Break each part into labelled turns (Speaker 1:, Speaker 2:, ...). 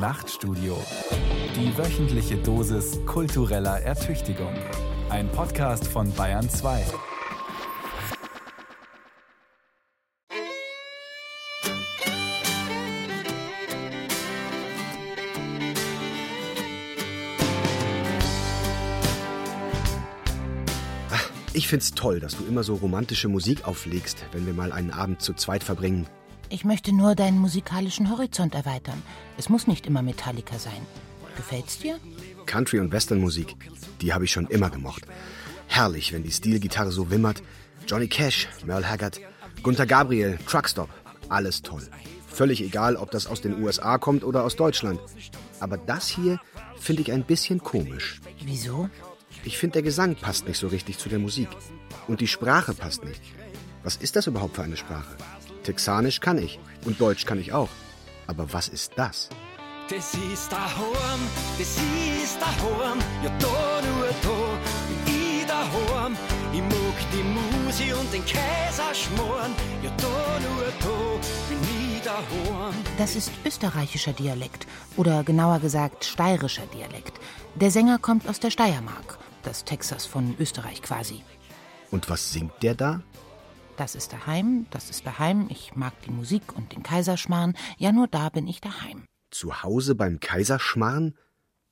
Speaker 1: Nachtstudio. Die wöchentliche Dosis kultureller Ertüchtigung. Ein Podcast von Bayern 2.
Speaker 2: Ich find's toll, dass du immer so romantische Musik auflegst, wenn wir mal einen Abend zu zweit verbringen.
Speaker 3: Ich möchte nur deinen musikalischen Horizont erweitern. Es muss nicht immer Metallica sein. Gefällt's dir?
Speaker 2: Country- und Westernmusik, die habe ich schon immer gemocht. Herrlich, wenn die Stilgitarre so wimmert. Johnny Cash, Merle Haggard, Gunther Gabriel, Truckstop, alles toll. Völlig egal, ob das aus den USA kommt oder aus Deutschland. Aber das hier finde ich ein bisschen komisch.
Speaker 3: Wieso?
Speaker 2: Ich finde, der Gesang passt nicht so richtig zu der Musik. Und die Sprache passt nicht. Was ist das überhaupt für eine Sprache? Texanisch kann ich und Deutsch kann ich auch. Aber was ist das?
Speaker 4: Das ist daheim, das ist daheim, ja da nur da bin ich daheim. Ich mag die Musi und den Kaiserschmarrn, ja da nur da bin ich daheim.
Speaker 3: Das ist österreichischer Dialekt oder genauer gesagt steirischer Dialekt. Der Sänger kommt aus der Steiermark, das Texas von Österreich quasi.
Speaker 2: Und was singt der da?
Speaker 3: Das ist daheim, das ist daheim, ich mag die Musik und den Kaiserschmarrn, ja nur da bin ich daheim.
Speaker 2: Zu Hause beim Kaiserschmarrn?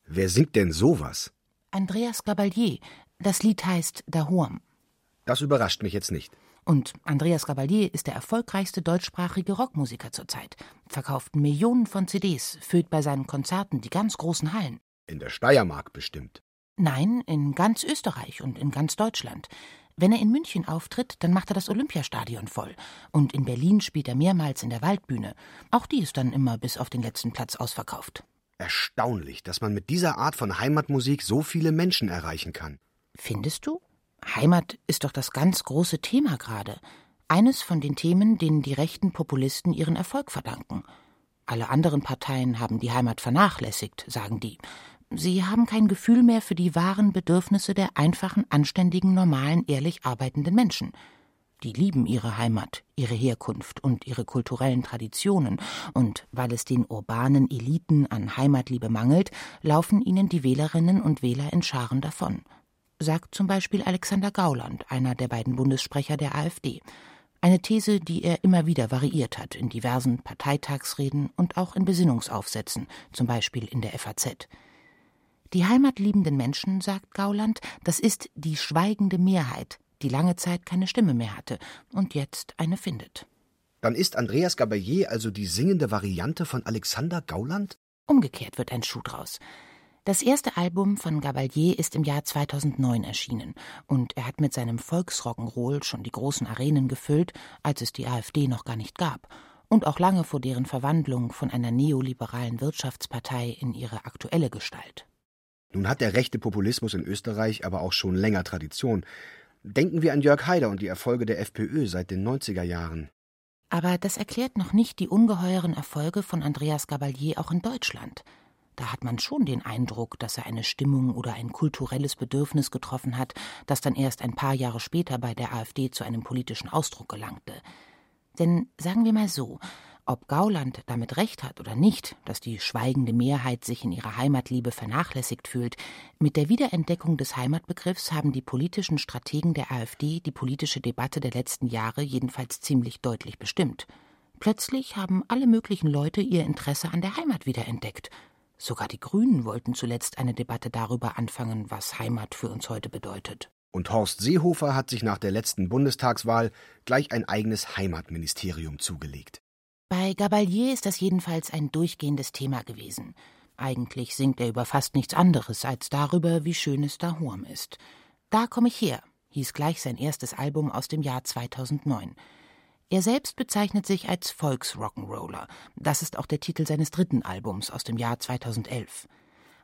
Speaker 2: Wer singt denn sowas?
Speaker 3: Andreas Gabalier, das Lied heißt Dahoam.
Speaker 2: Das überrascht mich jetzt nicht.
Speaker 3: Und Andreas Gabalier ist der erfolgreichste deutschsprachige Rockmusiker zurzeit. Verkauft Millionen von CDs, füllt bei seinen Konzerten die ganz großen Hallen.
Speaker 2: In der Steiermark bestimmt.
Speaker 3: Nein, in ganz Österreich und in ganz Deutschland. Wenn er in München auftritt, dann macht er das Olympiastadion voll. Und in Berlin spielt er mehrmals in der Waldbühne. Auch die ist dann immer bis auf den letzten Platz ausverkauft.
Speaker 2: Erstaunlich, dass man mit dieser Art von Heimatmusik so viele Menschen erreichen kann.
Speaker 3: Findest du? Heimat ist doch das ganz große Thema gerade. Eines von den Themen, denen die rechten Populisten ihren Erfolg verdanken. Alle anderen Parteien haben die Heimat vernachlässigt, sagen die. Sie haben kein Gefühl mehr für die wahren Bedürfnisse der einfachen, anständigen, normalen, ehrlich arbeitenden Menschen. Die lieben ihre Heimat, ihre Herkunft und ihre kulturellen Traditionen, und weil es den urbanen Eliten an Heimatliebe mangelt, laufen ihnen die Wählerinnen und Wähler in Scharen davon. Sagt zum Beispiel Alexander Gauland, einer der beiden Bundessprecher der AfD. Eine These, die er immer wieder variiert hat in diversen Parteitagsreden und auch in Besinnungsaufsätzen, zum Beispiel in der FAZ. Die heimatliebenden Menschen, sagt Gauland, das ist die schweigende Mehrheit, die lange Zeit keine Stimme mehr hatte und jetzt eine findet.
Speaker 2: Dann ist Andreas Gabalier also die singende Variante von Alexander Gauland?
Speaker 3: Umgekehrt wird ein Schuh draus. Das erste Album von Gabalier ist im Jahr 2009 erschienen und er hat mit seinem Volksrock'n'Roll schon die großen Arenen gefüllt, als es die AfD noch gar nicht gab und auch lange vor deren Verwandlung von einer neoliberalen Wirtschaftspartei in ihre aktuelle Gestalt.
Speaker 2: Nun hat der rechte Populismus in Österreich aber auch schon länger Tradition. Denken wir an Jörg Haider und die Erfolge der FPÖ seit den 90er Jahren.
Speaker 3: Aber das erklärt noch nicht die ungeheuren Erfolge von Andreas Gabalier auch in Deutschland. Da hat man schon den Eindruck, dass er eine Stimmung oder ein kulturelles Bedürfnis getroffen hat, das dann erst ein paar Jahre später bei der AfD zu einem politischen Ausdruck gelangte. Denn sagen wir mal so, ob Gauland damit recht hat oder nicht, dass die schweigende Mehrheit sich in ihrer Heimatliebe vernachlässigt fühlt, mit der Wiederentdeckung des Heimatbegriffs haben die politischen Strategen der AfD die politische Debatte der letzten Jahre jedenfalls ziemlich deutlich bestimmt. Plötzlich haben alle möglichen Leute ihr Interesse an der Heimat wiederentdeckt. Sogar die Grünen wollten zuletzt eine Debatte darüber anfangen, was Heimat für uns heute bedeutet.
Speaker 2: Und Horst Seehofer hat sich nach der letzten Bundestagswahl gleich ein eigenes Heimatministerium zugelegt.
Speaker 3: Bei Gabalier ist das jedenfalls ein durchgehendes Thema gewesen. Eigentlich singt er über fast nichts anderes als darüber, wie schön es da Hurm ist. Da komme ich her, hieß gleich sein erstes Album aus dem Jahr 2009. Er selbst bezeichnet sich als Volksrock'n'Roller. Das ist auch der Titel seines dritten Albums aus dem Jahr 2011.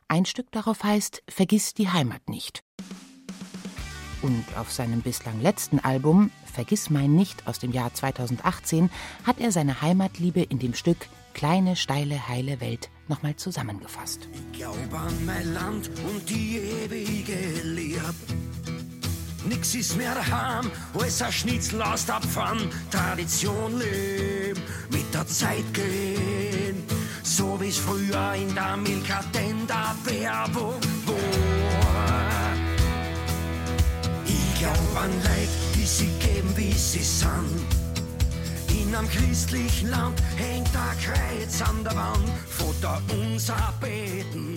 Speaker 3: Ein Stück darauf heißt Vergiss die Heimat nicht. Und auf seinem bislang letzten Album Vergiss mein nicht aus dem Jahr 2018 hat er seine Heimatliebe in dem Stück Kleine, steile, heile Welt nochmal zusammengefasst.
Speaker 4: Ich glaube an mein Land und die ewige Liebe. Nix ist mehr daheim, als ein Schnitzel aus der Pfann. Tradition leben, mit der Zeit gehen. So wie es früher in der Milka da Werbung war. Ich glaub an Leid, die sie geben, wie sie sind. In einem christlichen Land hängt ein Kreuz an der Wand, Vater unser Beten.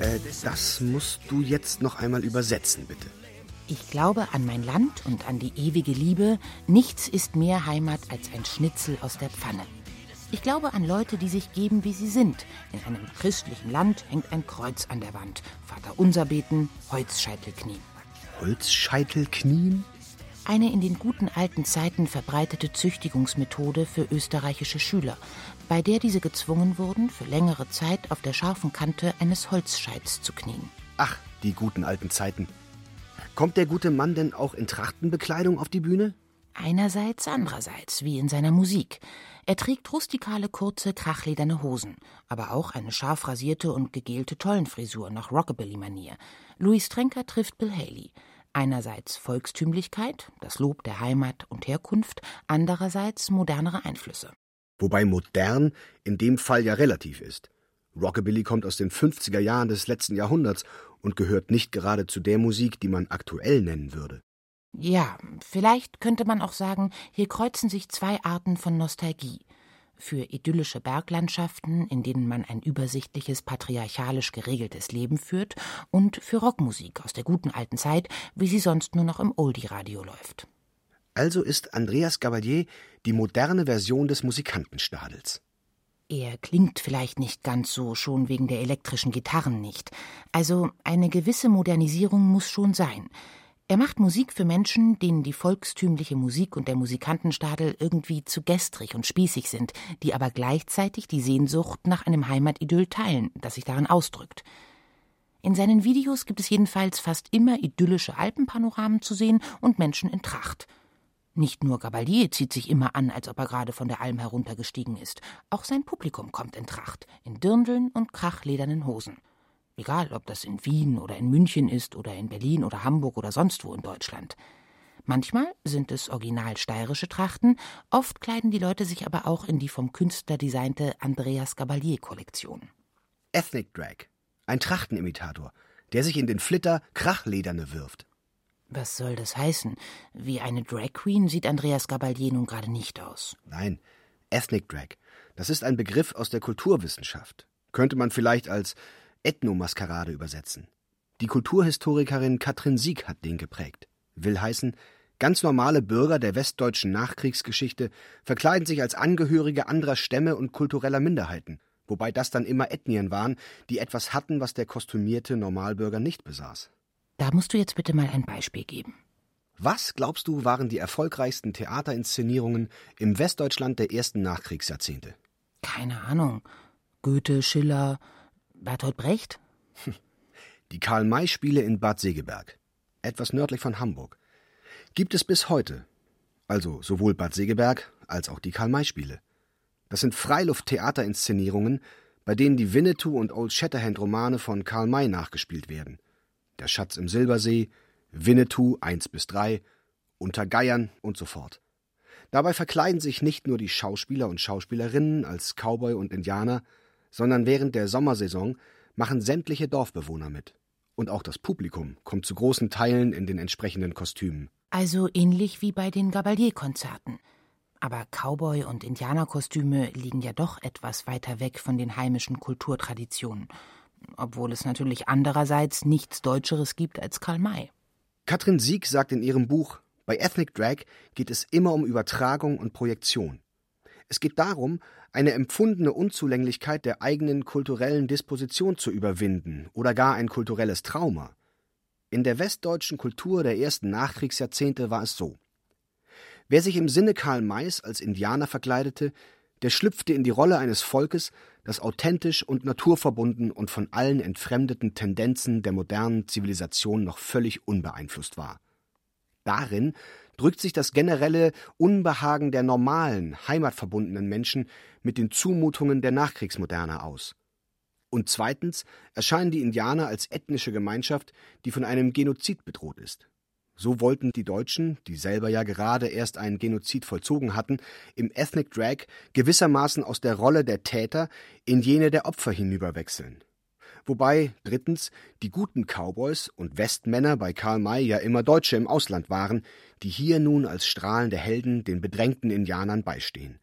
Speaker 2: Äh, das musst du jetzt noch einmal übersetzen, bitte.
Speaker 3: Ich glaube an mein Land und an die ewige Liebe. Nichts ist mehr Heimat als ein Schnitzel aus der Pfanne. Ich glaube an Leute, die sich geben, wie sie sind. In einem christlichen Land hängt ein Kreuz an der Wand. Vater unser beten, Holzscheitel knien.
Speaker 2: Holzscheitel knien?
Speaker 3: Eine in den guten alten Zeiten verbreitete Züchtigungsmethode für österreichische Schüler, bei der diese gezwungen wurden, für längere Zeit auf der scharfen Kante eines Holzscheits zu knien.
Speaker 2: Ach, die guten alten Zeiten. Kommt der gute Mann denn auch in Trachtenbekleidung auf die Bühne?
Speaker 3: Einerseits, andererseits, wie in seiner Musik. Er trägt rustikale, kurze, krachlederne Hosen, aber auch eine scharf rasierte und gegelte Tollenfrisur nach Rockabilly-Manier. Louis Trenker trifft Bill Haley. Einerseits Volkstümlichkeit, das Lob der Heimat und Herkunft, andererseits modernere Einflüsse.
Speaker 2: Wobei modern in dem Fall ja relativ ist. Rockabilly kommt aus den 50er Jahren des letzten Jahrhunderts und gehört nicht gerade zu der Musik, die man aktuell nennen würde.
Speaker 3: Ja, vielleicht könnte man auch sagen, hier kreuzen sich zwei Arten von Nostalgie. Für idyllische Berglandschaften, in denen man ein übersichtliches, patriarchalisch geregeltes Leben führt, und für Rockmusik aus der guten alten Zeit, wie sie sonst nur noch im Oldie-Radio läuft.
Speaker 2: Also ist Andreas Gabalier die moderne Version des Musikantenstadels.
Speaker 3: Er klingt vielleicht nicht ganz so, schon wegen der elektrischen Gitarren nicht. Also eine gewisse Modernisierung muss schon sein. Er macht Musik für Menschen, denen die volkstümliche Musik und der Musikantenstadel irgendwie zu gestrig und spießig sind, die aber gleichzeitig die Sehnsucht nach einem Heimatidyll teilen, das sich darin ausdrückt. In seinen Videos gibt es jedenfalls fast immer idyllische Alpenpanoramen zu sehen und Menschen in Tracht. Nicht nur Gabalier zieht sich immer an, als ob er gerade von der Alm heruntergestiegen ist. Auch sein Publikum kommt in Tracht, in Dirndeln und krachledernen Hosen. Egal, ob das in Wien oder in München ist oder in Berlin oder Hamburg oder sonst wo in Deutschland. Manchmal sind es original steirische Trachten, oft kleiden die Leute sich aber auch in die vom Künstler designte Andreas Gabalier-Kollektion.
Speaker 2: Ethnic Drag. Ein Trachtenimitator, der sich in den Flitter Krachlederne wirft.
Speaker 3: Was soll das heißen? Wie eine Drag Queen sieht Andreas Gabalier nun gerade nicht aus.
Speaker 2: Nein, Ethnic Drag. Das ist ein Begriff aus der Kulturwissenschaft. Könnte man vielleicht als Ethnomaskerade übersetzen. Die Kulturhistorikerin Katrin Sieg hat den geprägt. Will heißen, ganz normale Bürger der westdeutschen Nachkriegsgeschichte verkleiden sich als Angehörige anderer Stämme und kultureller Minderheiten, wobei das dann immer Ethnien waren, die etwas hatten, was der kostümierte Normalbürger nicht besaß.
Speaker 3: Da musst du jetzt bitte mal ein Beispiel geben.
Speaker 2: Was, glaubst du, waren die erfolgreichsten Theaterinszenierungen im Westdeutschland der ersten Nachkriegsjahrzehnte?
Speaker 3: Keine Ahnung. Goethe, Schiller, Bertolt Brecht?
Speaker 2: Die Karl-May-Spiele in Bad Segeberg, etwas nördlich von Hamburg, gibt es bis heute. Also sowohl Bad Segeberg als auch die Karl-May-Spiele. Das sind Freiluft-Theaterinszenierungen, bei denen die Winnetou und Old Shatterhand-Romane von Karl May nachgespielt werden. Der Schatz im Silbersee, Winnetou 1 bis 3, Unter Geiern und so fort. Dabei verkleiden sich nicht nur die Schauspieler und Schauspielerinnen als Cowboy und Indianer, sondern während der Sommersaison machen sämtliche Dorfbewohner mit. Und auch das Publikum kommt zu großen Teilen in den entsprechenden Kostümen.
Speaker 3: Also ähnlich wie bei den Gabalier-Konzerten. Aber Cowboy- und Indianerkostüme liegen ja doch etwas weiter weg von den heimischen Kulturtraditionen obwohl es natürlich andererseits nichts Deutscheres gibt als Karl May.
Speaker 2: Katrin Sieg sagt in ihrem Buch, bei Ethnic Drag geht es immer um Übertragung und Projektion. Es geht darum, eine empfundene Unzulänglichkeit der eigenen kulturellen Disposition zu überwinden oder gar ein kulturelles Trauma. In der westdeutschen Kultur der ersten Nachkriegsjahrzehnte war es so. Wer sich im Sinne Karl Mays als Indianer verkleidete, der schlüpfte in die Rolle eines Volkes, das authentisch und naturverbunden und von allen entfremdeten Tendenzen der modernen Zivilisation noch völlig unbeeinflusst war. Darin drückt sich das generelle Unbehagen der normalen, heimatverbundenen Menschen mit den Zumutungen der Nachkriegsmoderne aus. Und zweitens erscheinen die Indianer als ethnische Gemeinschaft, die von einem Genozid bedroht ist. So wollten die Deutschen, die selber ja gerade erst einen Genozid vollzogen hatten, im Ethnic Drag gewissermaßen aus der Rolle der Täter in jene der Opfer hinüberwechseln. Wobei, drittens, die guten Cowboys und Westmänner bei Karl May ja immer Deutsche im Ausland waren, die hier nun als strahlende Helden den bedrängten Indianern beistehen.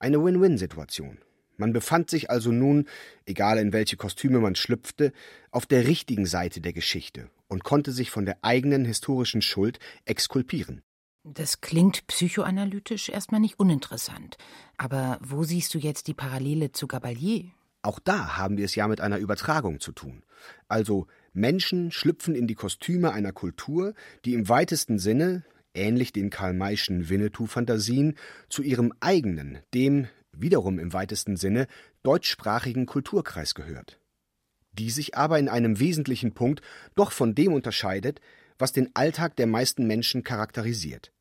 Speaker 2: Eine Win-Win-Situation. Man befand sich also nun, egal in welche Kostüme man schlüpfte, auf der richtigen Seite der Geschichte und konnte sich von der eigenen historischen Schuld exkulpieren.
Speaker 3: Das klingt psychoanalytisch erstmal nicht uninteressant. Aber wo siehst du jetzt die Parallele zu Gabalier?
Speaker 2: Auch da haben wir es ja mit einer Übertragung zu tun. Also Menschen schlüpfen in die Kostüme einer Kultur, die im weitesten Sinne, ähnlich den Karl-Mayschen Winnetou-Fantasien, zu ihrem eigenen, dem wiederum im weitesten Sinne deutschsprachigen Kulturkreis gehört, die sich aber in einem wesentlichen Punkt doch von dem unterscheidet, was den Alltag der meisten Menschen charakterisiert.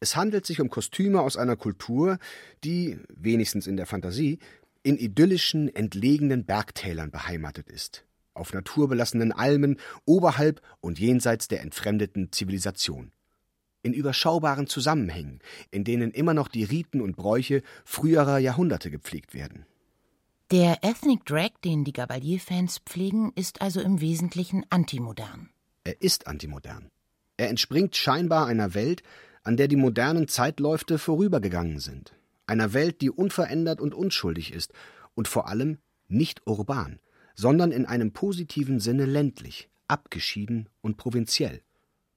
Speaker 2: Es handelt sich um Kostüme aus einer Kultur, die, wenigstens in der Fantasie, in idyllischen, entlegenen Bergtälern beheimatet ist, auf naturbelassenen Almen oberhalb und jenseits der entfremdeten Zivilisation in überschaubaren Zusammenhängen, in denen immer noch die Riten und Bräuche früherer Jahrhunderte gepflegt werden.
Speaker 3: Der Ethnic Drag, den die Gabalier-Fans pflegen, ist also im Wesentlichen antimodern.
Speaker 2: Er ist antimodern. Er entspringt scheinbar einer Welt, an der die modernen Zeitläufte vorübergegangen sind. Einer Welt, die unverändert und unschuldig ist und vor allem nicht urban, sondern in einem positiven Sinne ländlich, abgeschieden und provinziell.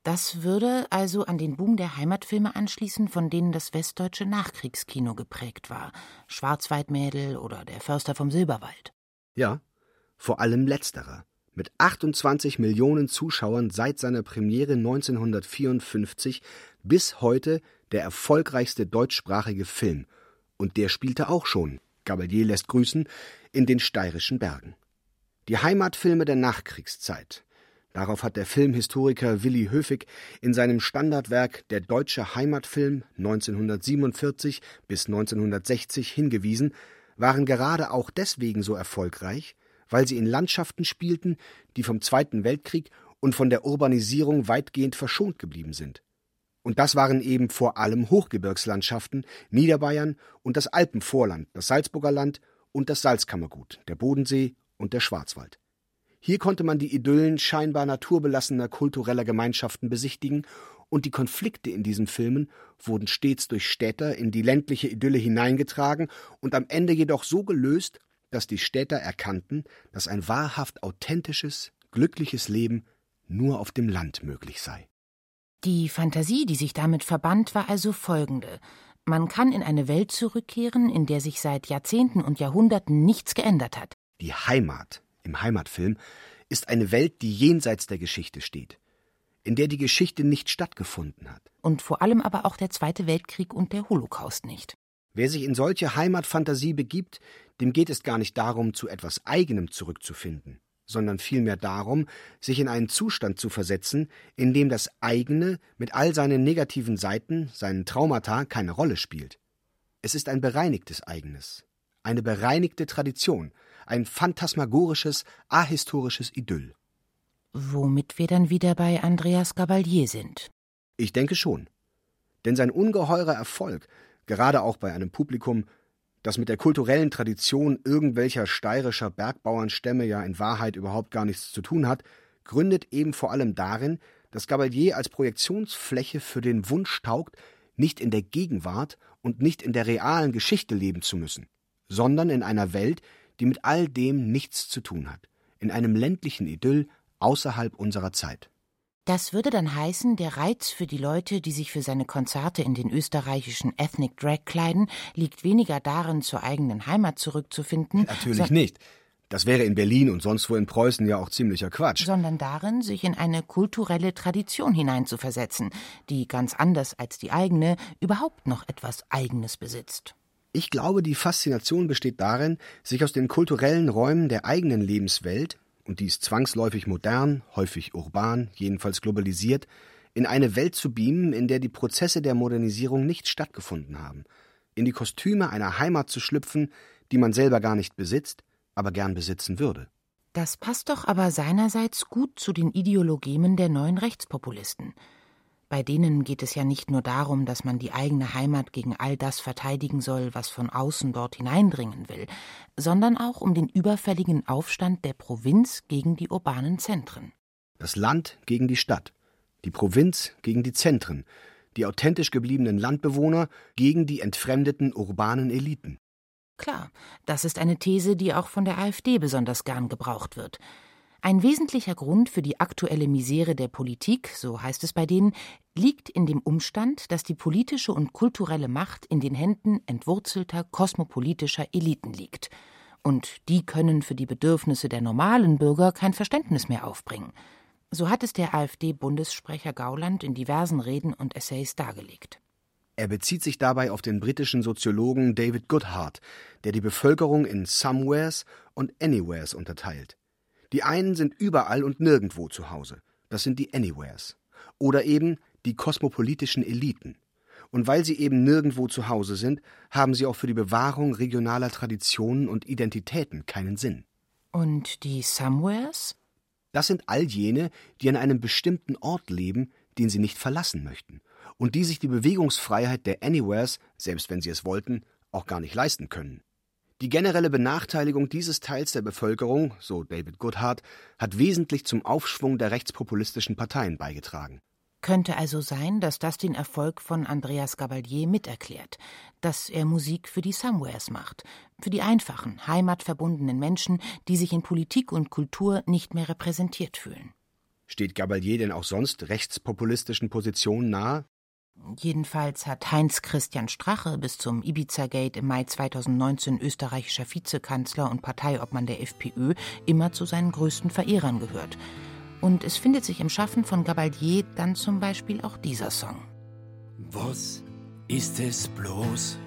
Speaker 3: Das würde also an den Boom der Heimatfilme anschließen, von denen das westdeutsche Nachkriegskino geprägt war. Schwarzwaldmädel oder Der Förster vom Silberwald.
Speaker 2: Ja, vor allem letzterer. Mit 28 Millionen Zuschauern seit seiner Premiere 1954 bis heute der erfolgreichste deutschsprachige Film. Und der spielte auch schon, Gabalier lässt grüßen, in den steirischen Bergen. Die Heimatfilme der Nachkriegszeit, Darauf hat der Filmhistoriker Willi Höfig in seinem Standardwerk Der deutsche Heimatfilm 1947 bis 1960 hingewiesen, waren gerade auch deswegen so erfolgreich, weil sie in Landschaften spielten, die vom Zweiten Weltkrieg und von der Urbanisierung weitgehend verschont geblieben sind. Und das waren eben vor allem Hochgebirgslandschaften, Niederbayern und das Alpenvorland, das Salzburger Land und das Salzkammergut, der Bodensee und der Schwarzwald. Hier konnte man die Idyllen scheinbar naturbelassener kultureller Gemeinschaften besichtigen, und die Konflikte in diesen Filmen wurden stets durch Städter in die ländliche Idylle hineingetragen und am Ende jedoch so gelöst, dass die Städter erkannten, dass ein wahrhaft authentisches, glückliches Leben nur auf dem Land möglich sei.
Speaker 3: Die Fantasie, die sich damit verband, war also folgende. Man kann in eine Welt zurückkehren, in der sich seit Jahrzehnten und Jahrhunderten nichts geändert hat.
Speaker 2: Die Heimat im Heimatfilm, ist eine Welt, die jenseits der Geschichte steht, in der die Geschichte nicht stattgefunden hat.
Speaker 3: Und vor allem aber auch der Zweite Weltkrieg und der Holocaust nicht.
Speaker 2: Wer sich in solche Heimatfantasie begibt, dem geht es gar nicht darum, zu etwas Eigenem zurückzufinden, sondern vielmehr darum, sich in einen Zustand zu versetzen, in dem das eigene mit all seinen negativen Seiten, seinen Traumata keine Rolle spielt. Es ist ein bereinigtes Eigenes, eine bereinigte Tradition, ein phantasmagorisches, ahistorisches Idyll.
Speaker 3: Womit wir dann wieder bei Andreas Gabalier sind.
Speaker 2: Ich denke schon. Denn sein ungeheurer Erfolg, gerade auch bei einem Publikum, das mit der kulturellen Tradition irgendwelcher steirischer Bergbauernstämme ja in Wahrheit überhaupt gar nichts zu tun hat, gründet eben vor allem darin, dass Gabalier als Projektionsfläche für den Wunsch taugt, nicht in der Gegenwart und nicht in der realen Geschichte leben zu müssen, sondern in einer Welt, die mit all dem nichts zu tun hat, in einem ländlichen Idyll außerhalb unserer Zeit.
Speaker 3: Das würde dann heißen, der Reiz für die Leute, die sich für seine Konzerte in den österreichischen Ethnic Drag kleiden, liegt weniger darin, zur eigenen Heimat zurückzufinden.
Speaker 2: Natürlich nicht. Das wäre in Berlin und sonst wo in Preußen ja auch ziemlicher Quatsch.
Speaker 3: Sondern darin, sich in eine kulturelle Tradition hineinzuversetzen, die ganz anders als die eigene überhaupt noch etwas Eigenes besitzt.
Speaker 2: Ich glaube, die Faszination besteht darin, sich aus den kulturellen Räumen der eigenen Lebenswelt, und die ist zwangsläufig modern, häufig urban, jedenfalls globalisiert, in eine Welt zu beamen, in der die Prozesse der Modernisierung nicht stattgefunden haben, in die Kostüme einer Heimat zu schlüpfen, die man selber gar nicht besitzt, aber gern besitzen würde.
Speaker 3: Das passt doch aber seinerseits gut zu den Ideologemen der neuen Rechtspopulisten. Bei denen geht es ja nicht nur darum, dass man die eigene Heimat gegen all das verteidigen soll, was von außen dort hineindringen will, sondern auch um den überfälligen Aufstand der Provinz gegen die urbanen Zentren.
Speaker 2: Das Land gegen die Stadt, die Provinz gegen die Zentren, die authentisch gebliebenen Landbewohner gegen die entfremdeten urbanen Eliten.
Speaker 3: Klar, das ist eine These, die auch von der AfD besonders gern gebraucht wird. Ein wesentlicher Grund für die aktuelle Misere der Politik, so heißt es bei denen, liegt in dem Umstand, dass die politische und kulturelle Macht in den Händen entwurzelter kosmopolitischer Eliten liegt. Und die können für die Bedürfnisse der normalen Bürger kein Verständnis mehr aufbringen. So hat es der AfD-Bundessprecher Gauland in diversen Reden und Essays dargelegt.
Speaker 2: Er bezieht sich dabei auf den britischen Soziologen David Goodhart, der die Bevölkerung in Somewheres und Anywheres unterteilt. Die einen sind überall und nirgendwo zu Hause. Das sind die Anywheres. Oder eben die kosmopolitischen Eliten. Und weil sie eben nirgendwo zu Hause sind, haben sie auch für die Bewahrung regionaler Traditionen und Identitäten keinen Sinn.
Speaker 3: Und die Somewheres?
Speaker 2: Das sind all jene, die an einem bestimmten Ort leben, den sie nicht verlassen möchten und die sich die Bewegungsfreiheit der Anywheres, selbst wenn sie es wollten, auch gar nicht leisten können. Die generelle Benachteiligung dieses Teils der Bevölkerung, so David Goodhart, hat wesentlich zum Aufschwung der rechtspopulistischen Parteien beigetragen.
Speaker 3: Könnte also sein, dass das den Erfolg von Andreas Gabalier miterklärt, dass er Musik für die Somewheres macht, für die einfachen, heimatverbundenen Menschen, die sich in Politik und Kultur nicht mehr repräsentiert fühlen.
Speaker 2: Steht Gabalier denn auch sonst rechtspopulistischen Positionen nahe?
Speaker 3: Jedenfalls hat Heinz Christian Strache bis zum Ibiza-Gate im Mai 2019 österreichischer Vizekanzler und Parteiobmann der FPÖ immer zu seinen größten Verehrern gehört. Und es findet sich im Schaffen von Gabalier dann zum Beispiel auch dieser Song.
Speaker 4: Was ist es bloß?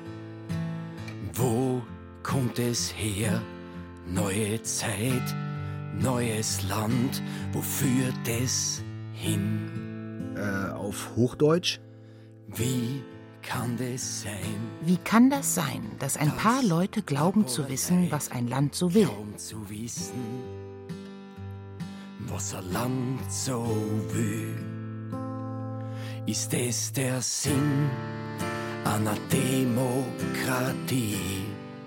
Speaker 4: Wo kommt es her? Neue Zeit, neues Land, wo führt es hin?
Speaker 2: Äh, auf Hochdeutsch?
Speaker 4: Wie kann das sein?
Speaker 3: Wie kann das sein, dass ein paar Leute glauben zu wissen, was ein Land so will?
Speaker 4: Was ein Land so will. Ist es der Sinn einer Demokratie?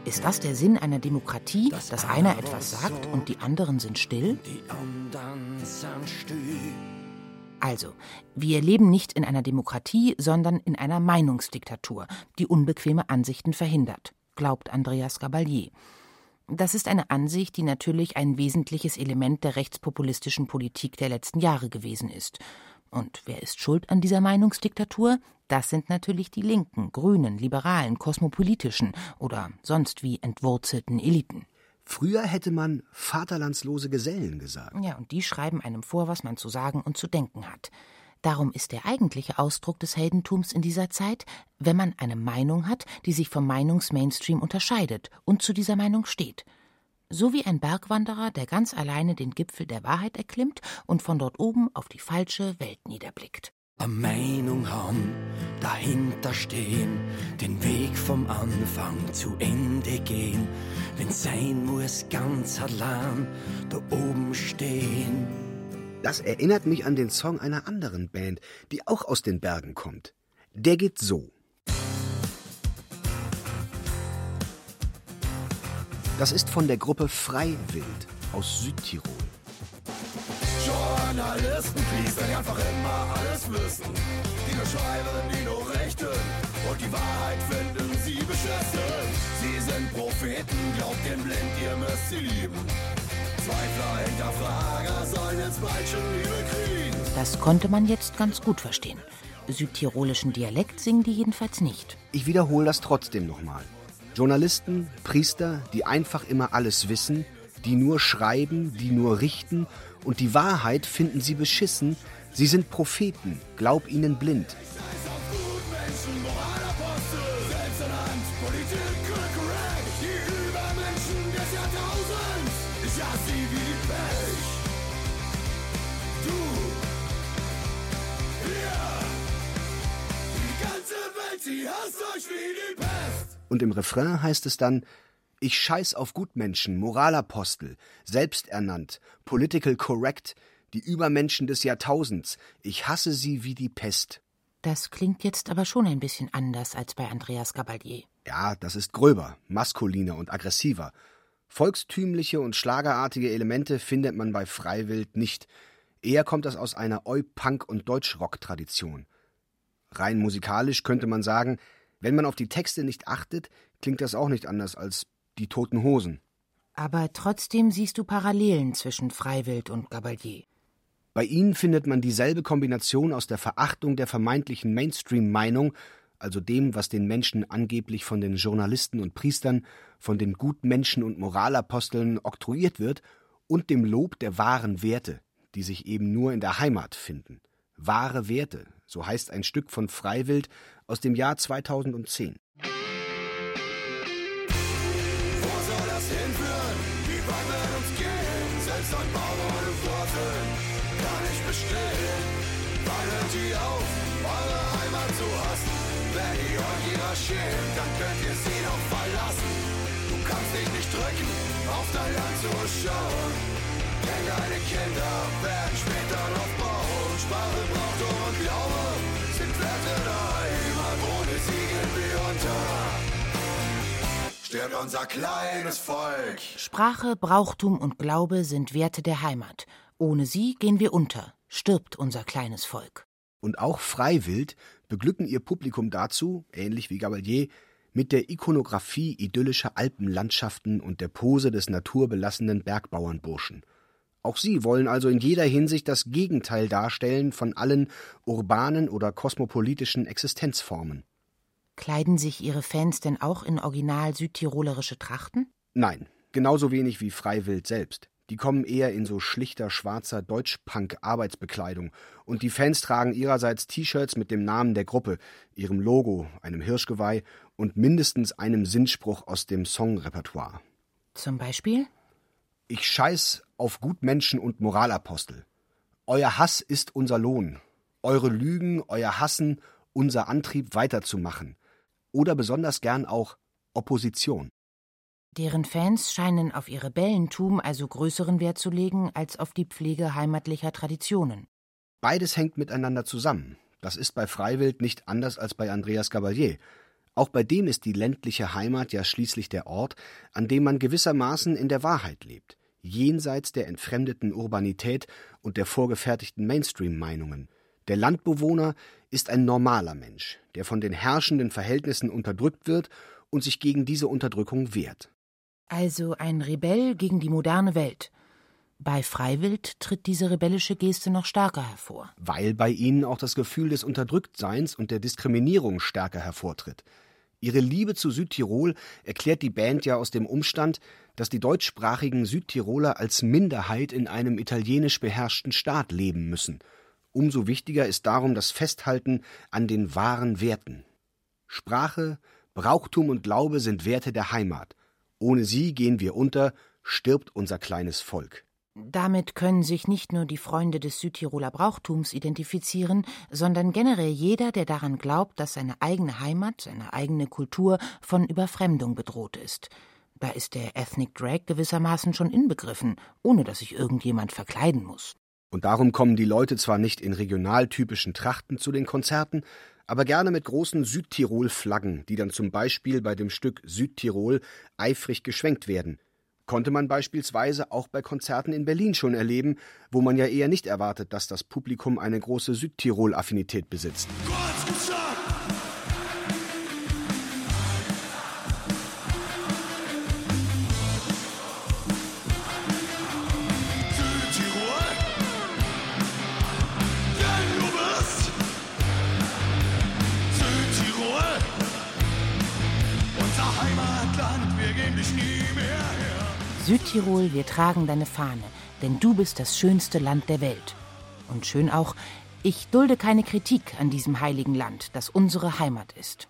Speaker 3: Ist das der Sinn einer Demokratie, dass einer etwas sagt und die anderen sind still?
Speaker 4: Die anderen sind still.
Speaker 3: Also, wir leben nicht in einer Demokratie, sondern in einer Meinungsdiktatur, die unbequeme Ansichten verhindert, glaubt Andreas Gabalier. Das ist eine Ansicht, die natürlich ein wesentliches Element der rechtspopulistischen Politik der letzten Jahre gewesen ist. Und wer ist schuld an dieser Meinungsdiktatur? Das sind natürlich die linken, grünen, liberalen, kosmopolitischen oder sonst wie entwurzelten Eliten.
Speaker 2: Früher hätte man vaterlandslose Gesellen gesagt.
Speaker 3: Ja, und die schreiben einem vor, was man zu sagen und zu denken hat. Darum ist der eigentliche Ausdruck des Heldentums in dieser Zeit, wenn man eine Meinung hat, die sich vom Meinungsmainstream unterscheidet und zu dieser Meinung steht. So wie ein Bergwanderer, der ganz alleine den Gipfel der Wahrheit erklimmt und von dort oben auf die falsche Welt niederblickt.
Speaker 4: Eine Meinung haben, dahinter stehen, den Weg vom Anfang zu Ende gehen, wenn sein muss ganz allein da oben stehen.
Speaker 2: Das erinnert mich an den Song einer anderen Band, die auch aus den Bergen kommt. Der geht so. Das ist von der Gruppe Freiwild aus Südtirol.
Speaker 5: Journalisten, please, denn einfach immer alles wissen. Die nur schreiben, die nur rechten und die Wahrheit finden sie beschissen. Sie sind Propheten, glaubt den blind, ihr müsst sie lieben. Zweifler, Hinterfrager sollen jetzt bald schon Liebe kriegen.
Speaker 3: Das konnte man jetzt ganz gut verstehen. Südtirolischen Dialekt singen die jedenfalls nicht.
Speaker 2: Ich wiederhole das trotzdem nochmal. Journalisten, Priester, die einfach immer alles wissen, die nur schreiben, die nur richten und die Wahrheit finden sie beschissen. Sie sind Propheten, glaub ihnen blind. Und im Refrain heißt es dann, ich scheiß auf Gutmenschen, Moralapostel, selbsternannt, political correct, die Übermenschen des Jahrtausends, ich hasse sie wie die Pest.
Speaker 3: Das klingt jetzt aber schon ein bisschen anders als bei Andreas Gabalier.
Speaker 2: Ja, das ist gröber, maskuliner und aggressiver. Volkstümliche und schlagerartige Elemente findet man bei Freiwild nicht. Eher kommt das aus einer Eu-Punk- und Deutschrock-Tradition. Rein musikalisch könnte man sagen, wenn man auf die Texte nicht achtet, klingt das auch nicht anders als die Toten Hosen.
Speaker 3: Aber trotzdem siehst du Parallelen zwischen Freiwild und Gabalier.
Speaker 2: Bei ihnen findet man dieselbe Kombination aus der Verachtung der vermeintlichen Mainstream-Meinung, also dem, was den Menschen angeblich von den Journalisten und Priestern, von den Gutmenschen und Moralaposteln oktroyiert wird, und dem Lob der wahren Werte, die sich eben nur in der Heimat finden. Wahre Werte, so heißt ein Stück von Freiwild aus dem Jahr 2010.
Speaker 5: schämt, dann könnt ihr sie doch verlassen. Du kannst dich nicht drücken, auf dein Land zu schauen. Denn deine Kinder werden später noch bauen. Sprache, Brauchtum und Glaube sind Werte der Heimat. Ohne sie gehen wir unter. Stirbt unser kleines Volk.
Speaker 3: Sprache, Brauchtum und Glaube sind Werte der Heimat. Ohne sie gehen wir unter. Stirbt unser kleines Volk.
Speaker 2: Und auch Freiwild beglücken ihr Publikum dazu, ähnlich wie Gabalier, mit der Ikonographie idyllischer Alpenlandschaften und der Pose des naturbelassenen Bergbauernburschen. Auch sie wollen also in jeder Hinsicht das Gegenteil darstellen von allen urbanen oder kosmopolitischen Existenzformen.
Speaker 3: Kleiden sich ihre Fans denn auch in original südtirolerische Trachten?
Speaker 2: Nein, genauso wenig wie Freiwild selbst. Die kommen eher in so schlichter schwarzer Deutschpunk-Arbeitsbekleidung und die Fans tragen ihrerseits T-Shirts mit dem Namen der Gruppe, ihrem Logo, einem Hirschgeweih und mindestens einem Sinnspruch aus dem Songrepertoire.
Speaker 3: Zum Beispiel?
Speaker 2: Ich scheiß auf Gutmenschen und Moralapostel. Euer Hass ist unser Lohn. Eure Lügen, euer Hassen, unser Antrieb weiterzumachen. Oder besonders gern auch Opposition.
Speaker 3: Deren Fans scheinen auf ihr Rebellentum also größeren Wert zu legen als auf die Pflege heimatlicher Traditionen.
Speaker 2: Beides hängt miteinander zusammen. Das ist bei Freiwild nicht anders als bei Andreas Gabalier. Auch bei dem ist die ländliche Heimat ja schließlich der Ort, an dem man gewissermaßen in der Wahrheit lebt, jenseits der entfremdeten Urbanität und der vorgefertigten Mainstream-Meinungen. Der Landbewohner ist ein normaler Mensch, der von den herrschenden Verhältnissen unterdrückt wird und sich gegen diese Unterdrückung wehrt.
Speaker 3: Also ein Rebell gegen die moderne Welt. Bei Freiwild tritt diese rebellische Geste noch stärker hervor.
Speaker 2: Weil bei ihnen auch das Gefühl des Unterdrücktseins und der Diskriminierung stärker hervortritt. Ihre Liebe zu Südtirol erklärt die Band ja aus dem Umstand, dass die deutschsprachigen Südtiroler als Minderheit in einem italienisch beherrschten Staat leben müssen. Umso wichtiger ist darum das Festhalten an den wahren Werten. Sprache, Brauchtum und Glaube sind Werte der Heimat. Ohne sie gehen wir unter, stirbt unser kleines Volk.
Speaker 3: Damit können sich nicht nur die Freunde des Südtiroler Brauchtums identifizieren, sondern generell jeder, der daran glaubt, dass seine eigene Heimat, seine eigene Kultur von Überfremdung bedroht ist. Da ist der Ethnic Drag gewissermaßen schon inbegriffen, ohne dass sich irgendjemand verkleiden muss.
Speaker 2: Und darum kommen die Leute zwar nicht in regionaltypischen Trachten zu den Konzerten, aber gerne mit großen Südtirol-Flaggen, die dann zum Beispiel bei dem Stück Südtirol eifrig geschwenkt werden. Konnte man beispielsweise auch bei Konzerten in Berlin schon erleben, wo man ja eher nicht erwartet, dass das Publikum eine große Südtirol-Affinität besitzt. Kurz
Speaker 3: Südtirol, wir tragen deine Fahne, denn du bist das schönste Land der Welt. Und schön auch, ich dulde keine Kritik an diesem heiligen Land, das unsere Heimat ist.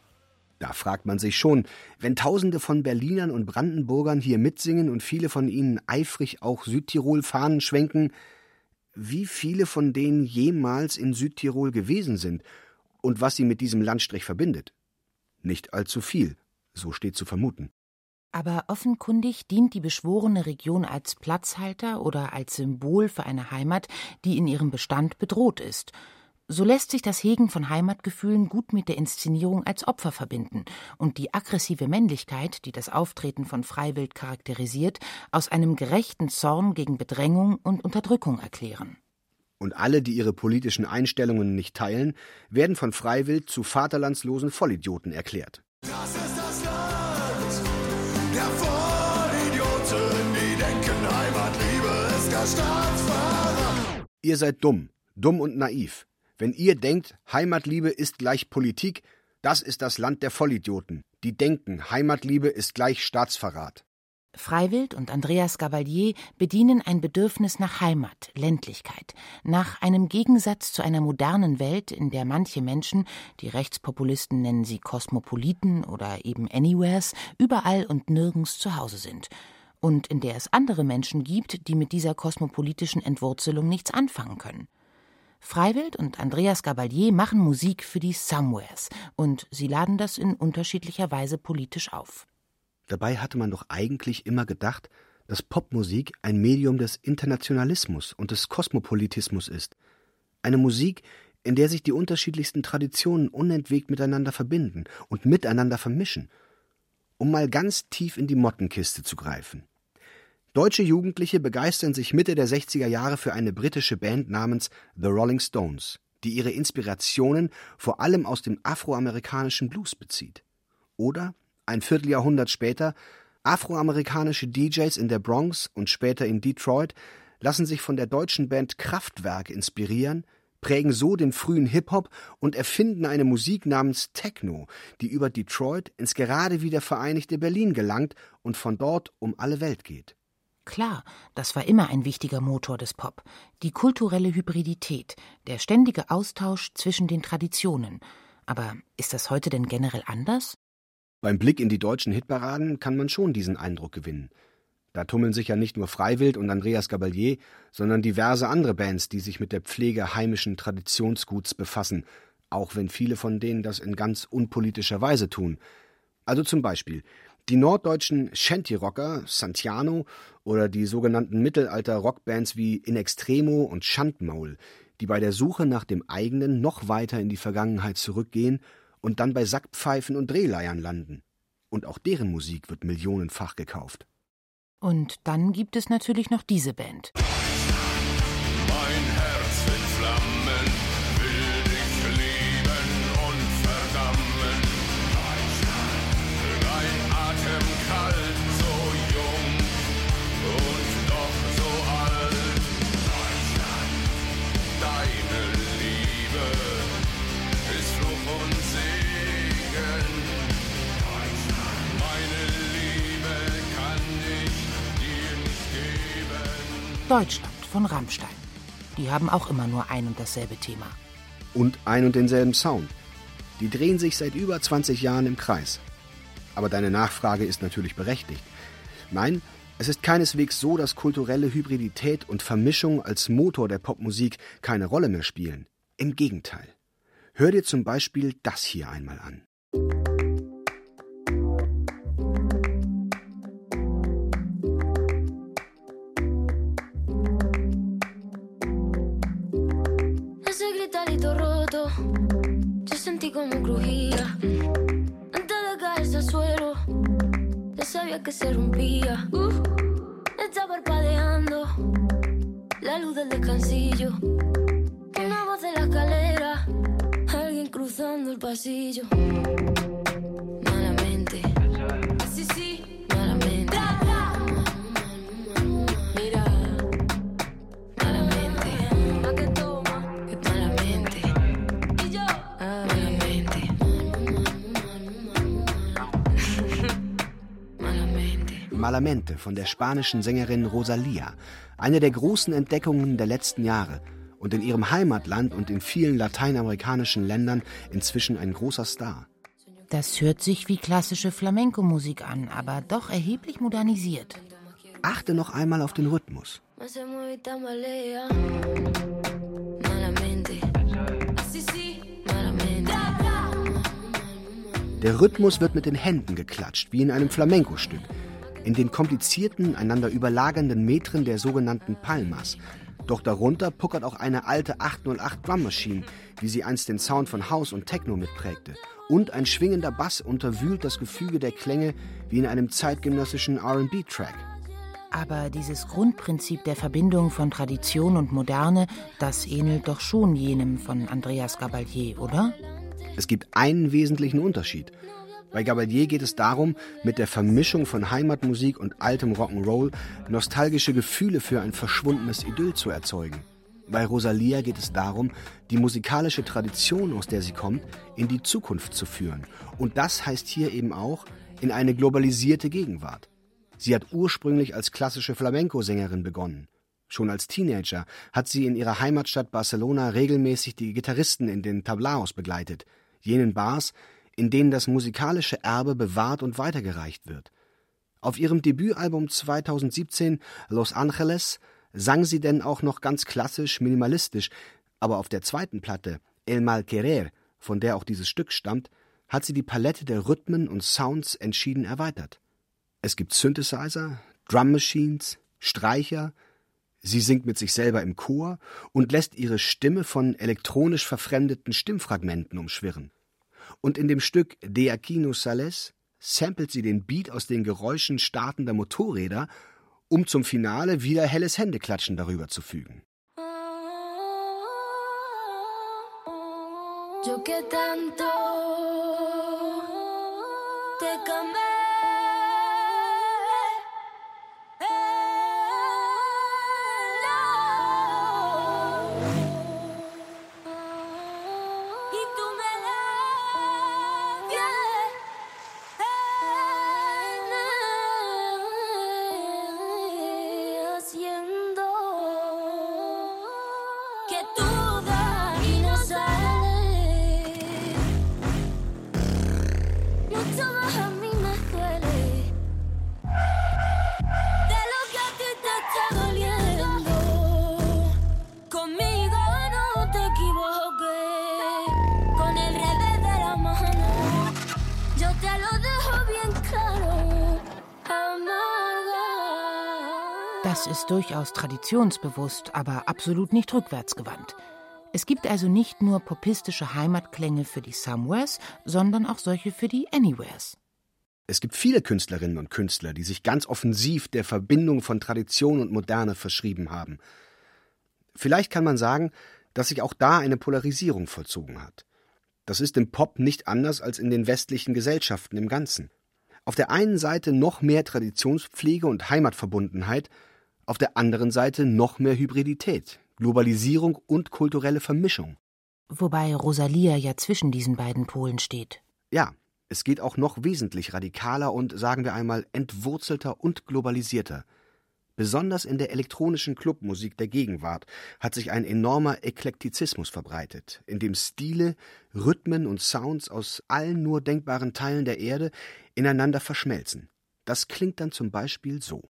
Speaker 2: Da fragt man sich schon, wenn Tausende von Berlinern und Brandenburgern hier mitsingen und viele von ihnen eifrig auch Südtirol-Fahnen schwenken, wie viele von denen jemals in Südtirol gewesen sind und was sie mit diesem Landstrich verbindet. Nicht allzu viel, so steht zu vermuten.
Speaker 3: Aber offenkundig dient die beschworene Region als Platzhalter oder als Symbol für eine Heimat, die in ihrem Bestand bedroht ist. So lässt sich das Hegen von Heimatgefühlen gut mit der Inszenierung als Opfer verbinden und die aggressive Männlichkeit, die das Auftreten von Freiwild charakterisiert, aus einem gerechten Zorn gegen Bedrängung und Unterdrückung erklären.
Speaker 2: Und alle, die ihre politischen Einstellungen nicht teilen, werden von Freiwild zu vaterlandslosen Vollidioten erklärt. Ihr seid dumm, dumm und naiv. Wenn ihr denkt, Heimatliebe ist gleich Politik, das ist das Land der Vollidioten, die denken, Heimatliebe ist gleich Staatsverrat.
Speaker 3: Freiwild und Andreas Gavalier bedienen ein Bedürfnis nach Heimat, Ländlichkeit, nach einem Gegensatz zu einer modernen Welt, in der manche Menschen, die Rechtspopulisten nennen sie Kosmopoliten oder eben Anywheres, überall und nirgends zu Hause sind. Und in der es andere Menschen gibt, die mit dieser kosmopolitischen Entwurzelung nichts anfangen können. Freiwild und Andreas Gabalier machen Musik für die Somewheres und sie laden das in unterschiedlicher Weise politisch auf.
Speaker 2: Dabei hatte man doch eigentlich immer gedacht, dass Popmusik ein Medium des Internationalismus und des Kosmopolitismus ist. Eine Musik, in der sich die unterschiedlichsten Traditionen unentwegt miteinander verbinden und miteinander vermischen. Um mal ganz tief in die Mottenkiste zu greifen. Deutsche Jugendliche begeistern sich Mitte der 60er Jahre für eine britische Band namens The Rolling Stones, die ihre Inspirationen vor allem aus dem afroamerikanischen Blues bezieht. Oder, ein Vierteljahrhundert später, afroamerikanische DJs in der Bronx und später in Detroit lassen sich von der deutschen Band Kraftwerk inspirieren, prägen so den frühen Hip-Hop und erfinden eine Musik namens Techno, die über Detroit ins gerade wieder vereinigte Berlin gelangt und von dort um alle Welt geht.
Speaker 3: Klar, das war immer ein wichtiger Motor des Pop. Die kulturelle Hybridität, der ständige Austausch zwischen den Traditionen. Aber ist das heute denn generell anders?
Speaker 2: Beim Blick in die deutschen Hitparaden kann man schon diesen Eindruck gewinnen. Da tummeln sich ja nicht nur Freiwild und Andreas Gabalier, sondern diverse andere Bands, die sich mit der Pflege heimischen Traditionsguts befassen, auch wenn viele von denen das in ganz unpolitischer Weise tun. Also zum Beispiel die norddeutschen Shanty-Rocker Santiano oder die sogenannten Mittelalter-Rockbands wie In Extremo und Schandmaul, die bei der Suche nach dem eigenen noch weiter in die Vergangenheit zurückgehen und dann bei Sackpfeifen und Drehleiern landen. Und auch deren Musik wird millionenfach gekauft.
Speaker 3: Und dann gibt es natürlich noch diese Band. Deutschland von Rammstein. Die haben auch immer nur ein und dasselbe Thema.
Speaker 2: Und ein und denselben Sound. Die drehen sich seit über 20 Jahren im Kreis. Aber deine Nachfrage ist natürlich berechtigt. Nein, es ist keineswegs so, dass kulturelle Hybridität und Vermischung als Motor der Popmusik keine Rolle mehr spielen. Im Gegenteil. Hör dir zum Beispiel das hier einmal an.
Speaker 6: Como crujía. Antes de caerse al suelo, ya sabía que se rompía. Uf, está parpadeando la luz del descansillo. Una voz de la escalera, alguien cruzando el pasillo. Malamente.
Speaker 2: Von der spanischen Sängerin Rosalia, eine der großen Entdeckungen der letzten Jahre und in ihrem Heimatland und in vielen lateinamerikanischen Ländern inzwischen ein großer Star.
Speaker 3: Das hört sich wie klassische Flamenco-Musik an, aber doch erheblich modernisiert.
Speaker 2: Achte noch einmal auf den Rhythmus. Der Rhythmus wird mit den Händen geklatscht, wie in einem Flamenco-Stück, in den komplizierten, einander überlagernden Metren der sogenannten Palmas, Doch darunter puckert auch eine alte 808 Drum Machine, wie sie einst den Sound von House und Techno mitprägte. Und ein schwingender Bass unterwühlt das Gefüge der Klänge wie in einem zeitgenössischen RB-Track.
Speaker 3: Aber dieses Grundprinzip der Verbindung von Tradition und Moderne, das ähnelt doch schon jenem von Andreas Gabalier, oder?
Speaker 2: Es gibt einen wesentlichen Unterschied. Bei Gabalier geht es darum, mit der Vermischung von Heimatmusik und altem Rock'n'Roll nostalgische Gefühle für ein verschwundenes Idyll zu erzeugen. Bei Rosalia geht es darum, die musikalische Tradition, aus der sie kommt, in die Zukunft zu führen. Und das heißt hier eben auch in eine globalisierte Gegenwart. Sie hat ursprünglich als klassische Flamenco-Sängerin begonnen. Schon als Teenager hat sie in ihrer Heimatstadt Barcelona regelmäßig die Gitarristen in den Tablaos begleitet, jenen Bars, in denen das musikalische Erbe bewahrt und weitergereicht wird. Auf ihrem Debütalbum 2017 Los Angeles sang sie denn auch noch ganz klassisch minimalistisch, aber auf der zweiten Platte El Mal Querer, von der auch dieses Stück stammt, hat sie die Palette der Rhythmen und Sounds entschieden erweitert. Es gibt Synthesizer, Drum Machines, Streicher, sie singt mit sich selber im Chor und lässt ihre Stimme von elektronisch verfremdeten Stimmfragmenten umschwirren. Und in dem Stück De Aquino Sales samplet sie den Beat aus den Geräuschen startender Motorräder, um zum Finale wieder helles Händeklatschen darüber zu fügen. Yo que tanto te ist durchaus traditionsbewusst, aber absolut nicht rückwärtsgewandt. Es gibt also nicht nur popistische Heimatklänge für die Somewheres, sondern auch solche für die Anywheres. Es gibt viele Künstlerinnen und Künstler, die sich ganz offensiv der Verbindung von Tradition und Moderne verschrieben haben. Vielleicht kann man sagen, dass sich auch da eine Polarisierung vollzogen hat. Das ist im Pop nicht anders als in den westlichen Gesellschaften im Ganzen. Auf der einen Seite noch mehr Traditionspflege und Heimatverbundenheit, auf der anderen Seite noch mehr Hybridität, Globalisierung und kulturelle Vermischung.
Speaker 3: Wobei Rosalia ja zwischen diesen beiden Polen steht.
Speaker 2: Ja, es geht auch noch wesentlich radikaler und, sagen wir einmal, entwurzelter und globalisierter. Besonders in der elektronischen Clubmusik der Gegenwart hat sich ein enormer Eklektizismus verbreitet, in dem Stile, Rhythmen und Sounds aus allen nur denkbaren Teilen der Erde ineinander verschmelzen. Das klingt dann zum Beispiel so.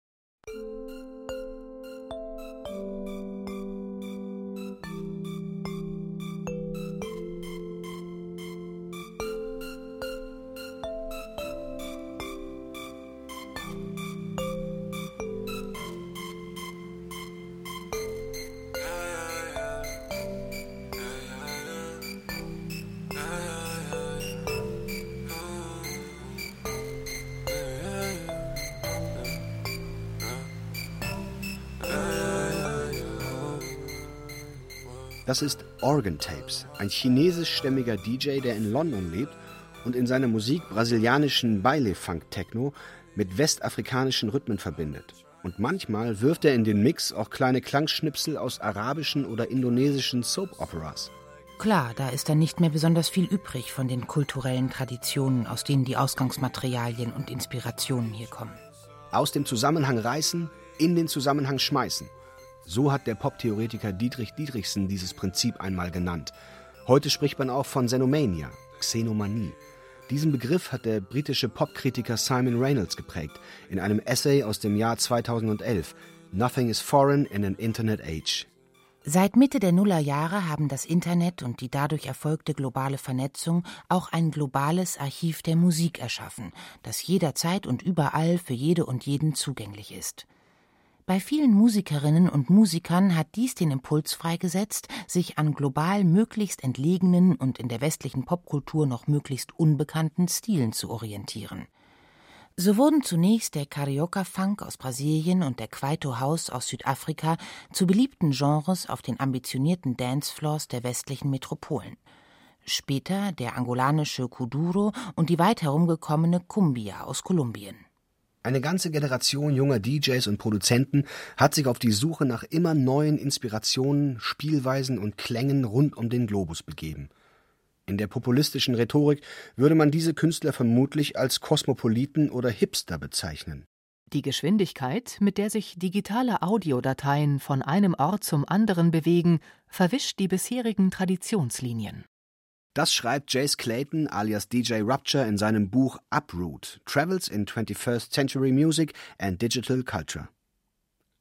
Speaker 2: Das ist Organ Tapes, ein chinesischstämmiger DJ, der in London lebt und in seiner Musik brasilianischen Baile-Funk-Techno mit westafrikanischen Rhythmen verbindet. Und manchmal wirft er in den Mix auch kleine Klangschnipsel aus arabischen oder indonesischen Soap-Operas.
Speaker 3: Klar, da ist dann nicht mehr besonders viel übrig von den kulturellen Traditionen, aus denen die Ausgangsmaterialien und Inspirationen hier kommen.
Speaker 2: Aus dem Zusammenhang reißen, in den Zusammenhang schmeißen. So hat der Pop-Theoretiker Dietrich Dietrichsen dieses Prinzip einmal genannt. Heute spricht man auch von Xenomania, Xenomanie. Diesen Begriff hat der britische Popkritiker Simon Reynolds geprägt in einem Essay aus dem Jahr 2011 Nothing is Foreign in an Internet Age.
Speaker 3: Seit Mitte der Nullerjahre haben das Internet und die dadurch erfolgte globale Vernetzung auch ein globales Archiv der Musik erschaffen, das jederzeit und überall für jede und jeden zugänglich ist. Bei vielen Musikerinnen und Musikern hat dies den Impuls freigesetzt, sich an global möglichst entlegenen und in der westlichen Popkultur noch möglichst unbekannten Stilen zu orientieren. So wurden zunächst der Carioca-Funk aus Brasilien und der Kwaito House aus Südafrika zu beliebten Genres auf den ambitionierten Dancefloors der westlichen Metropolen. Später der angolanische Kuduro und die weit herumgekommene Cumbia aus Kolumbien.
Speaker 2: Eine ganze Generation junger DJs und Produzenten hat sich auf die Suche nach immer neuen Inspirationen, Spielweisen und Klängen rund um den Globus begeben. In der populistischen Rhetorik würde man diese Künstler vermutlich als Kosmopoliten oder Hipster bezeichnen.
Speaker 7: Die Geschwindigkeit, mit der sich digitale Audiodateien von einem Ort zum anderen bewegen, verwischt die bisherigen Traditionslinien.
Speaker 2: Das schreibt Jace Clayton alias DJ Rupture in seinem Buch Uproot Travels in 21st Century Music and Digital Culture.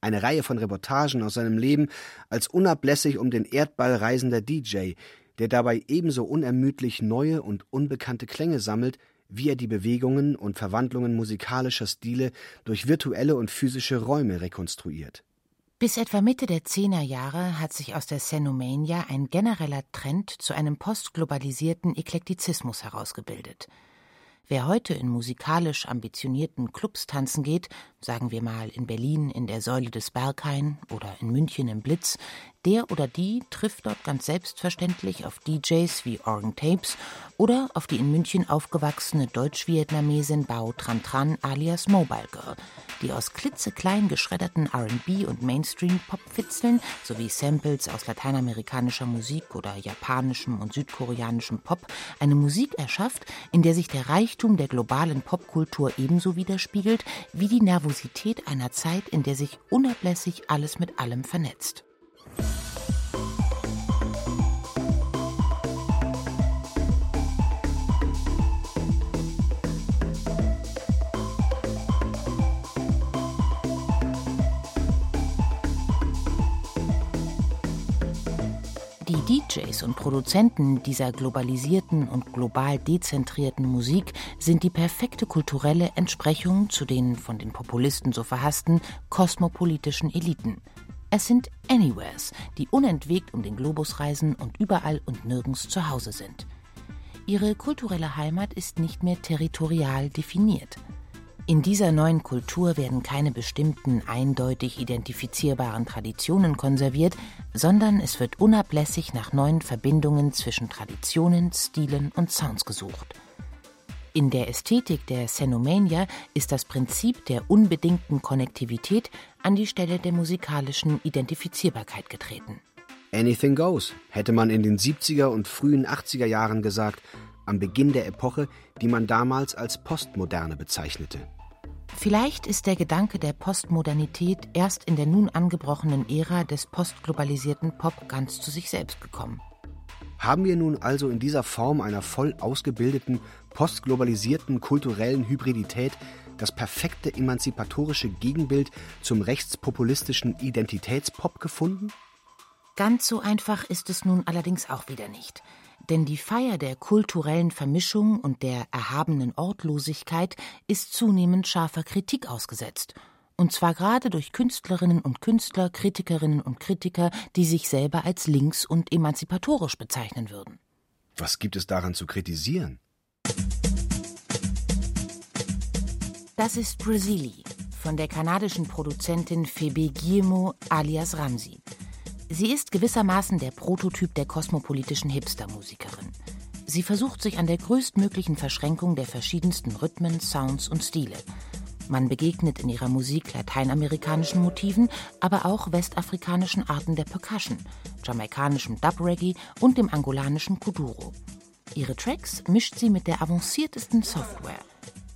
Speaker 2: Eine Reihe von Reportagen aus seinem Leben als unablässig um den Erdball reisender DJ, der dabei ebenso unermüdlich neue und unbekannte Klänge sammelt, wie er die Bewegungen und Verwandlungen musikalischer Stile durch virtuelle und physische Räume rekonstruiert.
Speaker 3: Bis etwa Mitte der Zehnerjahre hat sich aus der Xenomania ein genereller Trend zu einem postglobalisierten Eklektizismus herausgebildet. Wer heute in musikalisch ambitionierten Clubs tanzen geht, sagen wir mal in Berlin in der Säule des Berghain oder in München im Blitz, der oder die trifft dort ganz selbstverständlich auf DJs wie Organ Tapes oder auf die in München aufgewachsene Deutsch-Vietnamesin Bao Tran Tran alias Mobile Girl, die aus klitzeklein geschredderten R&B und Mainstream-Pop-Fitzeln sowie Samples aus lateinamerikanischer Musik oder japanischem und südkoreanischem Pop eine Musik erschafft, in der sich der Reichtum der globalen Popkultur ebenso widerspiegelt wie die Nervosität einer Zeit, in der sich unablässig alles mit allem vernetzt. DJs und Produzenten dieser globalisierten und global dezentrierten Musik sind die perfekte kulturelle Entsprechung zu den von den Populisten so verhassten kosmopolitischen Eliten. Es sind Anywheres, die unentwegt um den Globus reisen und überall und nirgends zu Hause sind. Ihre kulturelle Heimat ist nicht mehr territorial definiert. In dieser neuen Kultur werden keine bestimmten eindeutig identifizierbaren Traditionen konserviert, sondern es wird unablässig nach neuen Verbindungen zwischen Traditionen, Stilen und Sounds gesucht. In der Ästhetik der Xenomania ist das Prinzip der unbedingten Konnektivität an die Stelle der musikalischen Identifizierbarkeit getreten.
Speaker 2: Anything goes, hätte man in den 70er und frühen 80er Jahren gesagt, am Beginn der Epoche, die man damals als Postmoderne bezeichnete.
Speaker 3: Vielleicht ist der Gedanke der Postmodernität erst in der nun angebrochenen Ära des postglobalisierten Pop ganz zu sich selbst gekommen.
Speaker 2: Haben wir nun also in dieser Form einer voll ausgebildeten, postglobalisierten kulturellen Hybridität das perfekte emanzipatorische Gegenbild zum rechtspopulistischen Identitätspop gefunden?
Speaker 3: Ganz so einfach ist es nun allerdings auch wieder nicht. Denn die Feier der kulturellen Vermischung und der erhabenen Ortlosigkeit ist zunehmend scharfer Kritik ausgesetzt. Und zwar gerade durch Künstlerinnen und Künstler, Kritikerinnen und Kritiker, die sich selber als links und emanzipatorisch bezeichnen würden.
Speaker 2: Was gibt es daran zu kritisieren?
Speaker 3: Das ist Brasili von der kanadischen Produzentin Phoebe Guillemot alias Ramsi. Sie ist gewissermaßen der Prototyp der kosmopolitischen Hipster-Musikerin. Sie versucht sich an der größtmöglichen Verschränkung der verschiedensten Rhythmen, Sounds und Stile. Man begegnet in ihrer Musik lateinamerikanischen Motiven, aber auch westafrikanischen Arten der Percussion, jamaikanischem Dub-Reggae und dem angolanischen Kuduro. Ihre Tracks mischt sie mit der avanciertesten Software.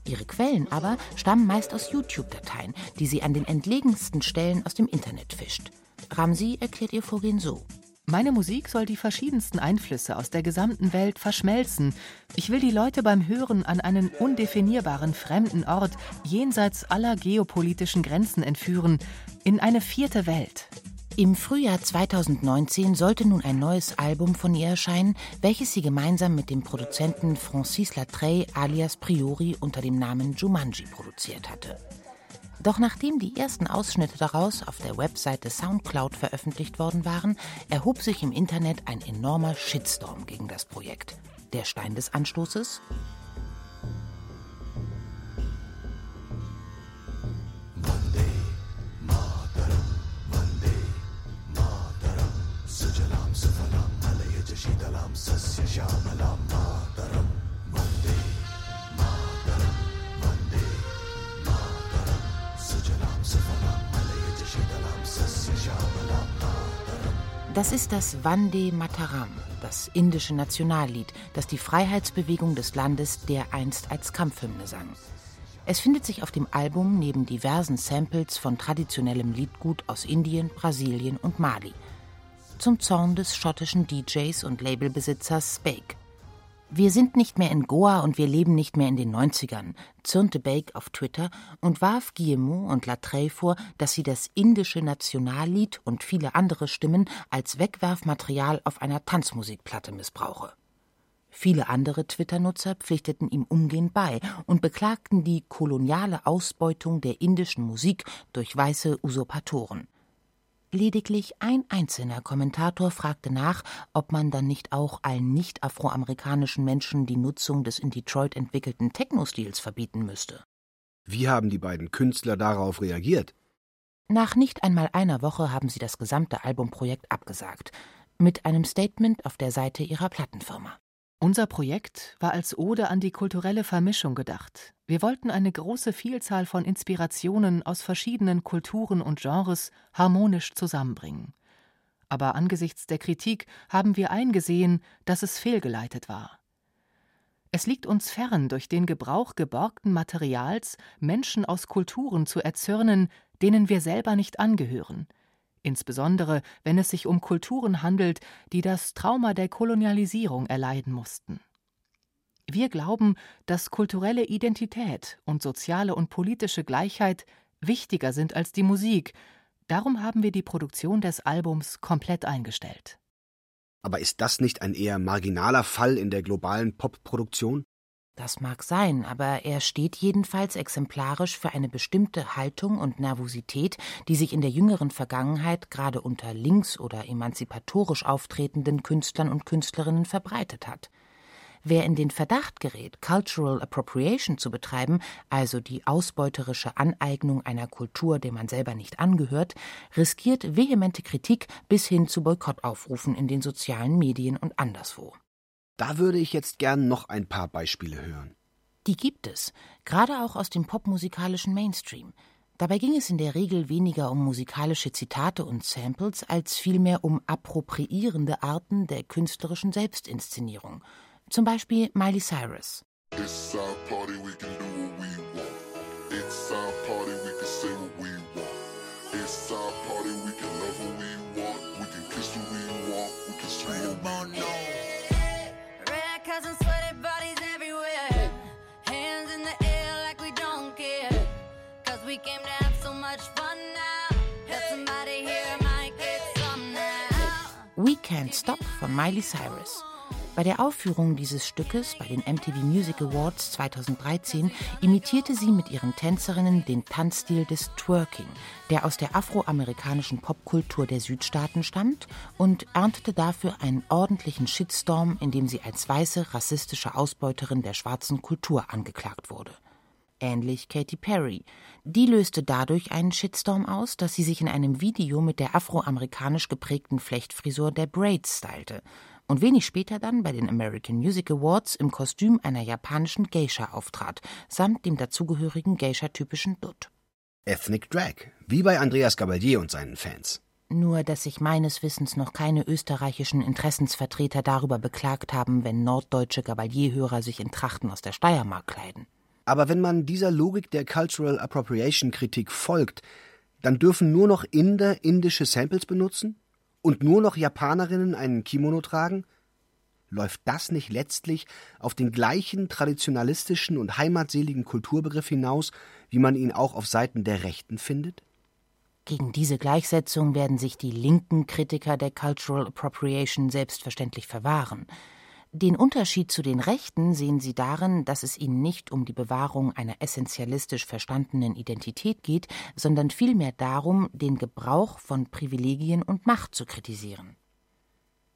Speaker 3: Ihre Quellen aber stammen meist aus YouTube-Dateien, die sie an den entlegensten Stellen aus dem Internet fischt. Ramsi erklärt ihr Vorgehen so.
Speaker 7: Meine Musik soll die verschiedensten Einflüsse aus der gesamten Welt verschmelzen. Ich will die Leute beim Hören an einen undefinierbaren fremden Ort jenseits aller geopolitischen Grenzen entführen, in eine vierte Welt.
Speaker 3: Im Frühjahr 2019 sollte nun ein neues Album von ihr erscheinen, welches sie gemeinsam mit dem Produzenten Francis Latreille alias Priori unter dem Namen Jumanji produziert hatte. Doch nachdem die ersten Ausschnitte daraus auf der Webseite Soundcloud veröffentlicht worden waren, erhob sich im Internet ein enormer Shitstorm gegen das Projekt. Der Stein des Anstoßes? Das ist das Vande Mataram, das indische Nationallied, das die Freiheitsbewegung des Landes dereinst als Kampfhymne sang. Es findet sich auf dem Album neben diversen Samples von traditionellem Liedgut aus Indien, Brasilien und Mali. Zum Zorn des schottischen DJs und Labelbesitzers Spake. Wir sind nicht mehr in Goa und wir leben nicht mehr in den 90ern, zürnte Bake auf Twitter und warf Guillemot und Latreille vor, dass sie das indische Nationallied und viele andere Stimmen als Wegwerfmaterial auf einer Tanzmusikplatte missbrauche. Viele andere Twitter-Nutzer pflichteten ihm umgehend bei und beklagten die koloniale Ausbeutung der indischen Musik durch weiße Usurpatoren. Lediglich ein einzelner Kommentator fragte nach, ob man dann nicht auch allen nicht-afroamerikanischen Menschen die Nutzung des in Detroit entwickelten Techno-Stils verbieten müsste.
Speaker 2: Wie haben die beiden Künstler darauf reagiert?
Speaker 3: Nach nicht einmal einer Woche haben sie das gesamte Albumprojekt abgesagt, mit einem Statement auf der Seite ihrer Plattenfirma.
Speaker 7: Unser Projekt war als Ode an die kulturelle Vermischung gedacht. Wir wollten eine große Vielzahl von Inspirationen aus verschiedenen Kulturen und Genres harmonisch zusammenbringen. Aber angesichts der Kritik haben wir eingesehen, dass es fehlgeleitet war. Es liegt uns fern, durch den Gebrauch geborgten Materials Menschen aus Kulturen zu erzürnen, denen wir selber nicht angehören – insbesondere wenn es sich um Kulturen handelt, die das Trauma der Kolonialisierung erleiden mussten. Wir glauben, dass kulturelle Identität und soziale und politische Gleichheit wichtiger sind als die Musik, darum haben wir die Produktion des Albums komplett eingestellt.
Speaker 2: Aber ist das nicht ein eher marginaler Fall in der globalen Popproduktion?
Speaker 3: Das mag sein, aber er steht jedenfalls exemplarisch für eine bestimmte Haltung und Nervosität, die sich in der jüngeren Vergangenheit gerade unter links oder emanzipatorisch auftretenden Künstlern und Künstlerinnen verbreitet hat. Wer in den Verdacht gerät, Cultural Appropriation zu betreiben, also die ausbeuterische Aneignung einer Kultur, der man selber nicht angehört, riskiert vehemente Kritik bis hin zu Boykottaufrufen in den sozialen Medien und anderswo.
Speaker 2: Da würde ich jetzt gern noch ein paar Beispiele hören.
Speaker 3: Die gibt es, gerade auch aus dem popmusikalischen Mainstream. Dabei ging es in der Regel weniger um musikalische Zitate und Samples, als vielmehr um appropriierende Arten der künstlerischen Selbstinszenierung. Zum Beispiel Miley Cyrus. It's our party, we can do Stop von Miley Cyrus. Bei der Aufführung dieses Stückes bei den MTV Music Awards 2013 imitierte sie mit ihren Tänzerinnen den Tanzstil des Twerking, der aus der afroamerikanischen Popkultur der Südstaaten stammt, und erntete dafür einen ordentlichen Shitstorm, indem sie als weiße rassistische Ausbeuterin der schwarzen Kultur angeklagt wurde ähnlich Katy Perry. Die löste dadurch einen Shitstorm aus, dass sie sich in einem Video mit der afroamerikanisch geprägten Flechtfrisur der Braids stylte und wenig später dann bei den American Music Awards im Kostüm einer japanischen Geisha auftrat, samt dem dazugehörigen Geisha-typischen Dutt.
Speaker 2: Ethnic Drag, wie bei Andreas Gabalier und seinen Fans.
Speaker 3: Nur, dass sich meines Wissens noch keine österreichischen Interessensvertreter darüber beklagt haben, wenn norddeutsche Gabalierhörer sich in Trachten aus der Steiermark kleiden.
Speaker 2: Aber wenn man dieser Logik der Cultural Appropriation Kritik folgt, dann dürfen nur noch Inder indische Samples benutzen? und nur noch Japanerinnen einen Kimono tragen? Läuft das nicht letztlich auf den gleichen traditionalistischen und heimatseligen Kulturbegriff hinaus, wie man ihn auch auf Seiten der Rechten findet?
Speaker 3: Gegen diese Gleichsetzung werden sich die linken Kritiker der Cultural Appropriation selbstverständlich verwahren. Den Unterschied zu den Rechten sehen sie darin, dass es ihnen nicht um die Bewahrung einer essentialistisch verstandenen Identität geht, sondern vielmehr darum, den Gebrauch von Privilegien und Macht zu kritisieren.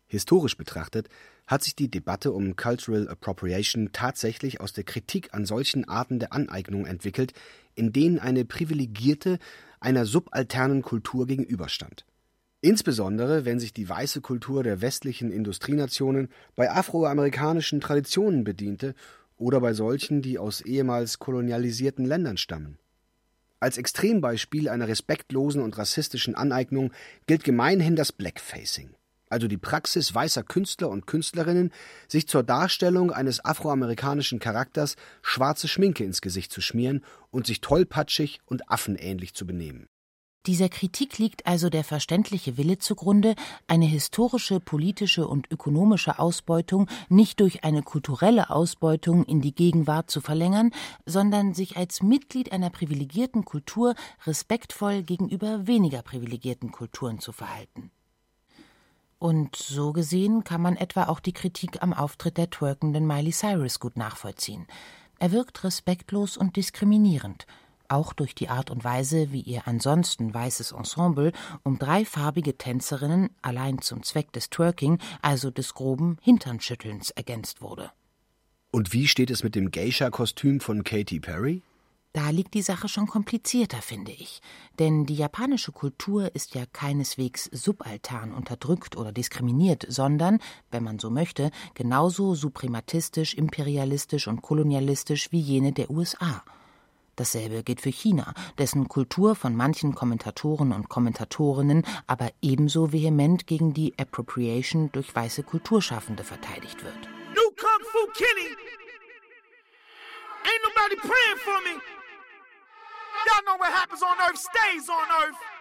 Speaker 2: Historisch betrachtet hat sich die Debatte um Cultural Appropriation tatsächlich aus der Kritik an solchen Arten der Aneignung entwickelt, in denen eine privilegierte einer subalternen Kultur gegenüberstand. Insbesondere wenn sich die weiße Kultur der westlichen Industrienationen bei afroamerikanischen Traditionen bediente oder bei solchen, die aus ehemals kolonialisierten Ländern stammen. Als Extrembeispiel einer respektlosen und rassistischen Aneignung gilt gemeinhin das Blackfacing, also die Praxis weißer Künstler und Künstlerinnen, sich zur Darstellung eines afroamerikanischen Charakters schwarze Schminke ins Gesicht zu schmieren und sich tollpatschig und affenähnlich zu benehmen.
Speaker 3: Dieser Kritik liegt also der verständliche Wille zugrunde, eine historische, politische und ökonomische Ausbeutung nicht durch eine kulturelle Ausbeutung in die Gegenwart zu verlängern, sondern sich als Mitglied einer privilegierten Kultur respektvoll gegenüber weniger privilegierten Kulturen zu verhalten. Und so gesehen kann man etwa auch die Kritik am Auftritt der twerkenden Miley Cyrus gut nachvollziehen. Er wirkt respektlos und diskriminierend – auch durch die Art und Weise, wie ihr ansonsten weißes Ensemble um drei farbige Tänzerinnen allein zum Zweck des Twerking, also des groben Hinternschüttelns, ergänzt wurde.
Speaker 2: Und wie steht es mit dem Geisha-Kostüm von Katy Perry?
Speaker 3: Da liegt die Sache schon komplizierter, finde ich. Denn die japanische Kultur ist ja keineswegs subaltern unterdrückt oder diskriminiert, sondern, wenn man so möchte, genauso suprematistisch, imperialistisch und kolonialistisch wie jene der USA. Dasselbe gilt für China, dessen Kultur von manchen Kommentatoren und Kommentatorinnen aber ebenso vehement gegen die Appropriation durch weiße Kulturschaffende verteidigt wird. New Kung Fu Kenny! Ain't nobody praying for me! Y'all know what happens on Earth stays on Earth!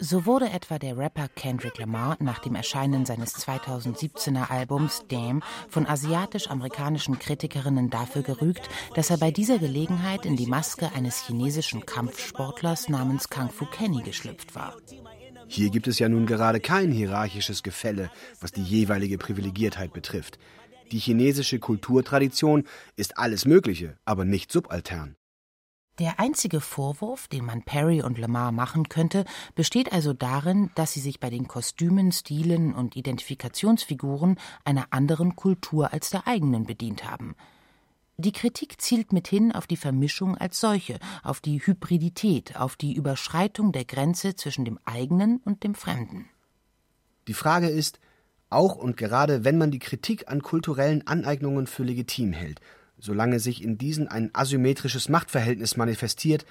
Speaker 3: So wurde etwa der Rapper Kendrick Lamar nach dem Erscheinen seines 2017er Albums Damn von asiatisch-amerikanischen Kritikerinnen dafür gerügt, dass er bei dieser Gelegenheit in die Maske eines chinesischen Kampfsportlers namens Kung Fu Kenny geschlüpft war.
Speaker 2: Hier gibt es ja nun gerade kein hierarchisches Gefälle, was die jeweilige Privilegiertheit betrifft. Die chinesische Kulturtradition ist alles Mögliche, aber nicht subaltern.
Speaker 3: Der einzige Vorwurf, den man Perry und Lamar machen könnte, besteht also darin, dass sie sich bei den Kostümen, Stilen und Identifikationsfiguren einer anderen Kultur als der eigenen bedient haben. Die Kritik zielt mithin auf die Vermischung als solche, auf die Hybridität, auf die Überschreitung der Grenze zwischen dem eigenen und dem Fremden.
Speaker 2: Die Frage ist, auch und gerade wenn man die Kritik an kulturellen Aneignungen für legitim hält, solange sich in diesen ein asymmetrisches Machtverhältnis manifestiert,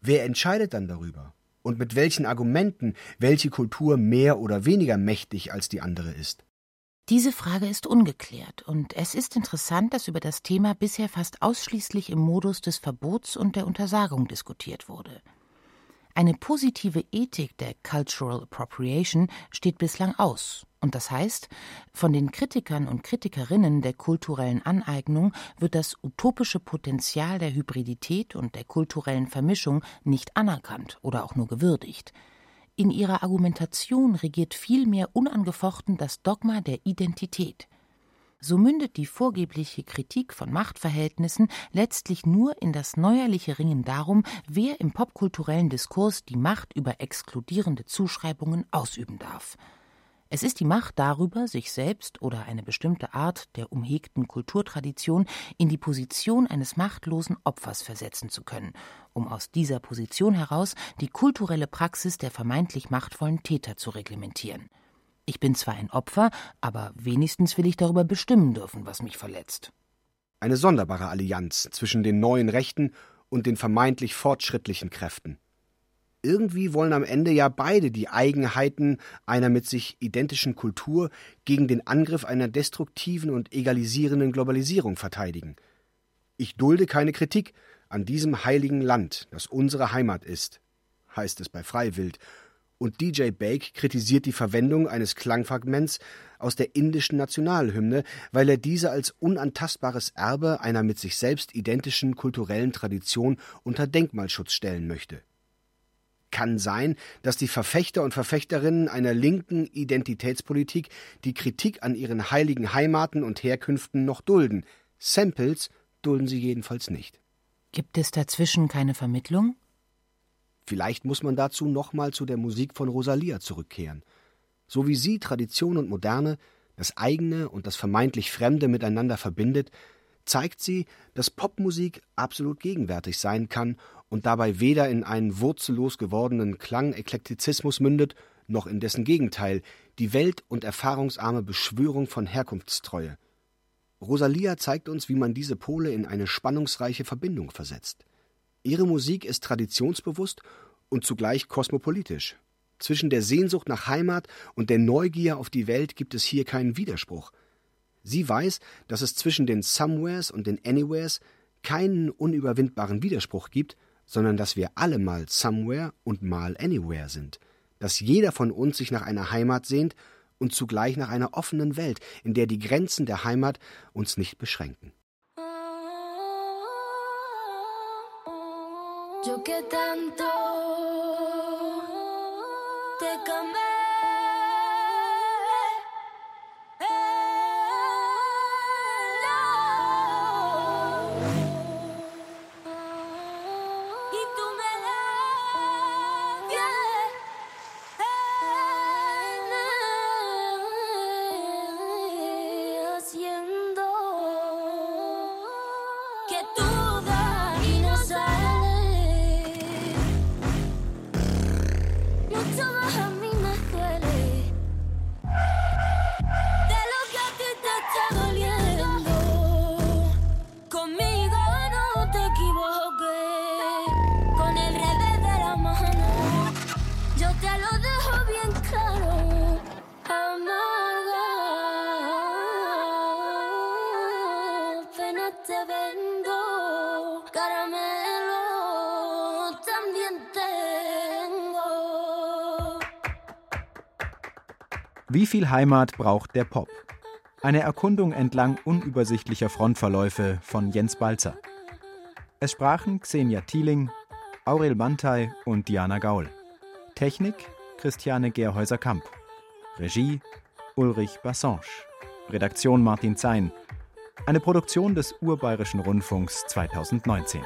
Speaker 2: wer entscheidet dann darüber? Und mit welchen Argumenten, welche Kultur mehr oder weniger mächtig als die andere ist?
Speaker 3: Diese Frage ist ungeklärt, und es ist interessant, dass über das Thema bisher fast ausschließlich im Modus des Verbots und der Untersagung diskutiert wurde. Eine positive Ethik der Cultural Appropriation steht bislang aus, und das heißt, von den Kritikern und Kritikerinnen der kulturellen Aneignung wird das utopische Potenzial der Hybridität und der kulturellen Vermischung nicht anerkannt oder auch nur gewürdigt. In ihrer Argumentation regiert vielmehr unangefochten das Dogma der Identität so mündet die vorgebliche Kritik von Machtverhältnissen letztlich nur in das neuerliche Ringen darum, wer im popkulturellen Diskurs die Macht über exkludierende Zuschreibungen ausüben darf. Es ist die Macht darüber, sich selbst oder eine bestimmte Art der umhegten Kulturtradition in die Position eines machtlosen Opfers versetzen zu können, um aus dieser Position heraus die kulturelle Praxis der vermeintlich machtvollen Täter zu reglementieren. Ich bin zwar ein Opfer, aber wenigstens will ich darüber bestimmen dürfen, was mich verletzt.
Speaker 2: Eine sonderbare Allianz zwischen den neuen Rechten und den vermeintlich fortschrittlichen Kräften. Irgendwie wollen am Ende ja beide die Eigenheiten einer mit sich identischen Kultur gegen den Angriff einer destruktiven und egalisierenden Globalisierung verteidigen. Ich dulde keine Kritik an diesem heiligen Land, das unsere Heimat ist, heißt es bei Freiwild, und DJ Bake kritisiert die Verwendung eines Klangfragments aus der indischen Nationalhymne, weil er diese als unantastbares Erbe einer mit sich selbst identischen kulturellen Tradition unter Denkmalschutz stellen möchte. kann sein, dass die Verfechter und Verfechterinnen einer linken Identitätspolitik die Kritik an ihren heiligen Heimaten und Herkünften noch dulden. Samples dulden sie jedenfalls nicht.
Speaker 3: Gibt es dazwischen keine Vermittlung?
Speaker 2: Vielleicht muss man dazu nochmal zu der Musik von Rosalia zurückkehren. So wie sie Tradition und Moderne, das eigene und das vermeintlich Fremde miteinander verbindet, zeigt sie, dass Popmusik absolut gegenwärtig sein kann und dabei weder in einen wurzellos gewordenen Klangeklektizismus mündet, noch in dessen Gegenteil, die welt- und erfahrungsarme Beschwörung von Herkunftstreue. Rosalia zeigt uns, wie man diese Pole in eine spannungsreiche Verbindung versetzt. Ihre Musik ist traditionsbewusst und zugleich kosmopolitisch. Zwischen der Sehnsucht nach Heimat und der Neugier auf die Welt gibt es hier keinen Widerspruch. Sie weiß, dass es zwischen den Somewheres und den Anywheres keinen unüberwindbaren Widerspruch gibt, sondern dass wir alle mal somewhere und mal anywhere sind, dass jeder von uns sich nach einer Heimat sehnt und zugleich nach einer offenen Welt, in der die Grenzen der Heimat uns nicht beschränken. Yo que tanto te
Speaker 1: Wie viel Heimat braucht der Pop? Eine Erkundung entlang unübersichtlicher Frontverläufe von Jens Balzer. Es sprachen Xenia Thieling, Aurel Mantei und Diana Gaul. Technik Christiane Gerhäuser-Kamp. Regie Ulrich Bassange. Redaktion Martin Zein. Eine Produktion des Urbayerischen Rundfunks 2019.